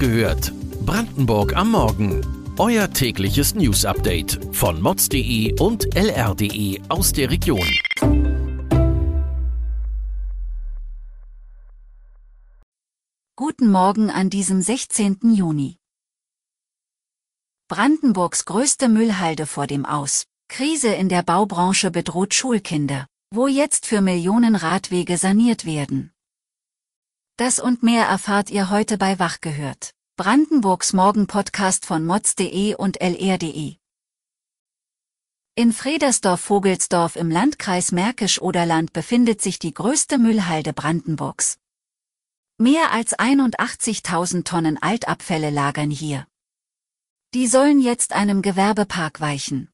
gehört. Brandenburg am Morgen. Euer tägliches News-Update von mods.de und lr.de aus der Region. Guten Morgen an diesem 16. Juni. Brandenburgs größte Müllhalde vor dem Aus. Krise in der Baubranche bedroht Schulkinder, wo jetzt für Millionen Radwege saniert werden. Das und mehr erfahrt ihr heute bei Wach gehört. Brandenburgs Morgen-Podcast von mods.de und lr.de. In Fredersdorf-Vogelsdorf im Landkreis Märkisch-Oderland befindet sich die größte Müllhalde Brandenburgs. Mehr als 81.000 Tonnen Altabfälle lagern hier. Die sollen jetzt einem Gewerbepark weichen.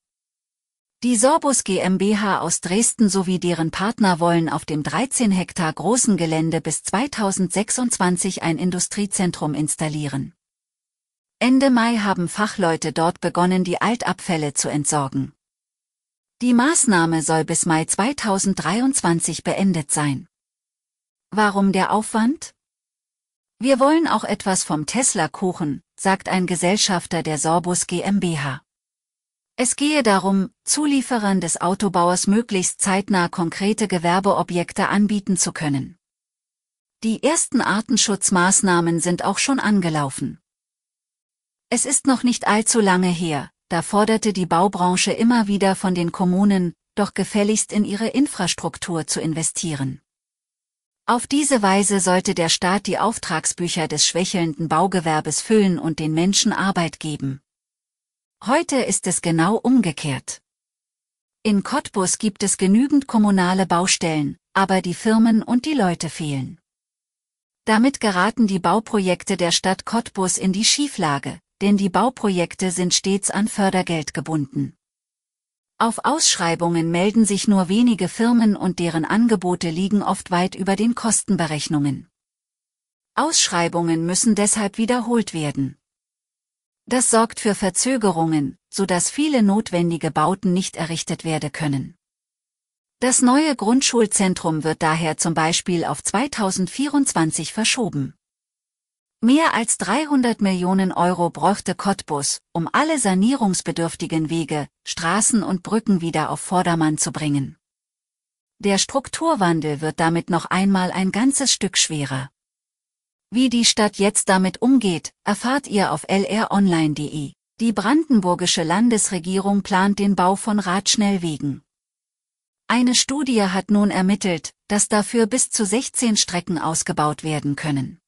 Die Sorbus GmbH aus Dresden sowie deren Partner wollen auf dem 13 Hektar großen Gelände bis 2026 ein Industriezentrum installieren. Ende Mai haben Fachleute dort begonnen, die Altabfälle zu entsorgen. Die Maßnahme soll bis Mai 2023 beendet sein. Warum der Aufwand? Wir wollen auch etwas vom Tesla-Kuchen, sagt ein Gesellschafter der Sorbus GmbH. Es gehe darum, Zulieferern des Autobauers möglichst zeitnah konkrete Gewerbeobjekte anbieten zu können. Die ersten Artenschutzmaßnahmen sind auch schon angelaufen. Es ist noch nicht allzu lange her, da forderte die Baubranche immer wieder von den Kommunen, doch gefälligst in ihre Infrastruktur zu investieren. Auf diese Weise sollte der Staat die Auftragsbücher des schwächelnden Baugewerbes füllen und den Menschen Arbeit geben. Heute ist es genau umgekehrt. In Cottbus gibt es genügend kommunale Baustellen, aber die Firmen und die Leute fehlen. Damit geraten die Bauprojekte der Stadt Cottbus in die Schieflage, denn die Bauprojekte sind stets an Fördergeld gebunden. Auf Ausschreibungen melden sich nur wenige Firmen und deren Angebote liegen oft weit über den Kostenberechnungen. Ausschreibungen müssen deshalb wiederholt werden. Das sorgt für Verzögerungen, so dass viele notwendige Bauten nicht errichtet werden können. Das neue Grundschulzentrum wird daher zum Beispiel auf 2024 verschoben. Mehr als 300 Millionen Euro bräuchte Cottbus, um alle sanierungsbedürftigen Wege, Straßen und Brücken wieder auf Vordermann zu bringen. Der Strukturwandel wird damit noch einmal ein ganzes Stück schwerer. Wie die Stadt jetzt damit umgeht, erfahrt ihr auf lronline.de. Die brandenburgische Landesregierung plant den Bau von Radschnellwegen. Eine Studie hat nun ermittelt, dass dafür bis zu 16 Strecken ausgebaut werden können.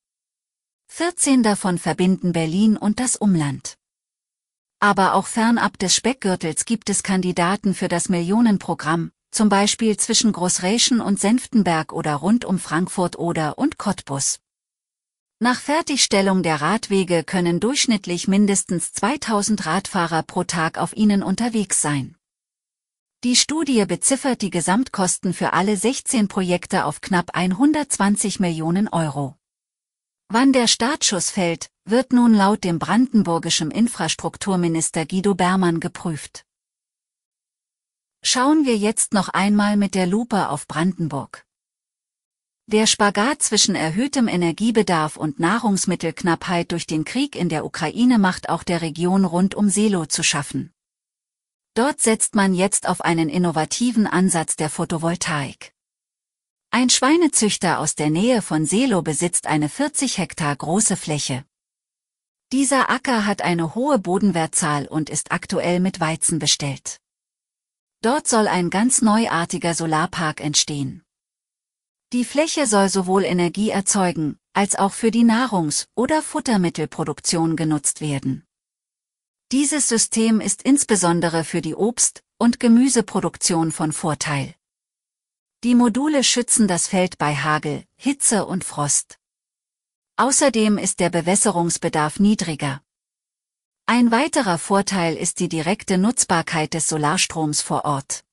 14 davon verbinden Berlin und das Umland. Aber auch fernab des Speckgürtels gibt es Kandidaten für das Millionenprogramm, zum Beispiel zwischen Großräschen und Senftenberg oder rund um Frankfurt oder und Cottbus. Nach Fertigstellung der Radwege können durchschnittlich mindestens 2000 Radfahrer pro Tag auf ihnen unterwegs sein. Die Studie beziffert die Gesamtkosten für alle 16 Projekte auf knapp 120 Millionen Euro. Wann der Startschuss fällt, wird nun laut dem brandenburgischen Infrastrukturminister Guido Bermann geprüft. Schauen wir jetzt noch einmal mit der Lupe auf Brandenburg. Der Spagat zwischen erhöhtem Energiebedarf und Nahrungsmittelknappheit durch den Krieg in der Ukraine macht auch der Region rund um Selo zu schaffen. Dort setzt man jetzt auf einen innovativen Ansatz der Photovoltaik. Ein Schweinezüchter aus der Nähe von Selo besitzt eine 40 Hektar große Fläche. Dieser Acker hat eine hohe Bodenwertzahl und ist aktuell mit Weizen bestellt. Dort soll ein ganz neuartiger Solarpark entstehen. Die Fläche soll sowohl Energie erzeugen, als auch für die Nahrungs- oder Futtermittelproduktion genutzt werden. Dieses System ist insbesondere für die Obst- und Gemüseproduktion von Vorteil. Die Module schützen das Feld bei Hagel, Hitze und Frost. Außerdem ist der Bewässerungsbedarf niedriger. Ein weiterer Vorteil ist die direkte Nutzbarkeit des Solarstroms vor Ort.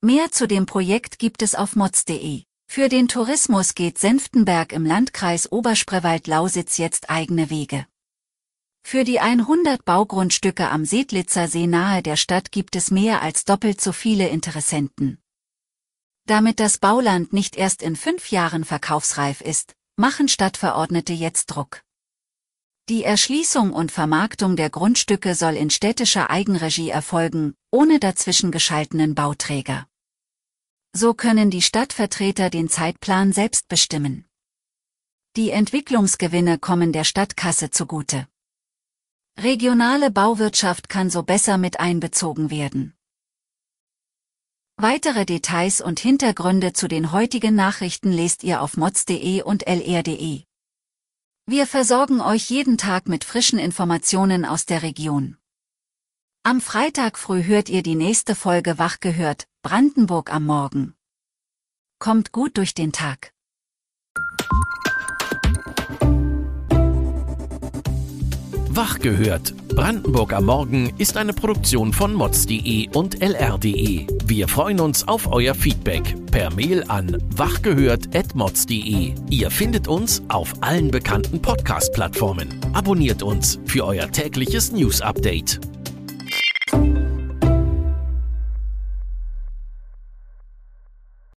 Mehr zu dem Projekt gibt es auf mods.de. Für den Tourismus geht Senftenberg im Landkreis Oberspreewald-Lausitz jetzt eigene Wege. Für die 100 Baugrundstücke am Sedlitzer See nahe der Stadt gibt es mehr als doppelt so viele Interessenten. Damit das Bauland nicht erst in fünf Jahren verkaufsreif ist, machen Stadtverordnete jetzt Druck. Die Erschließung und Vermarktung der Grundstücke soll in städtischer Eigenregie erfolgen, ohne dazwischen geschaltenen Bauträger. So können die Stadtvertreter den Zeitplan selbst bestimmen. Die Entwicklungsgewinne kommen der Stadtkasse zugute. Regionale Bauwirtschaft kann so besser mit einbezogen werden. Weitere Details und Hintergründe zu den heutigen Nachrichten lest ihr auf mods.de und lr.de. Wir versorgen euch jeden Tag mit frischen Informationen aus der Region. Am Freitag früh hört ihr die nächste Folge Wach gehört, Brandenburg am Morgen. Kommt gut durch den Tag. Wach gehört. Brandenburg am Morgen ist eine Produktion von mods.de und lr.de. Wir freuen uns auf euer Feedback per Mail an wachgehört.mods.de. Ihr findet uns auf allen bekannten Podcast-Plattformen. Abonniert uns für euer tägliches News-Update.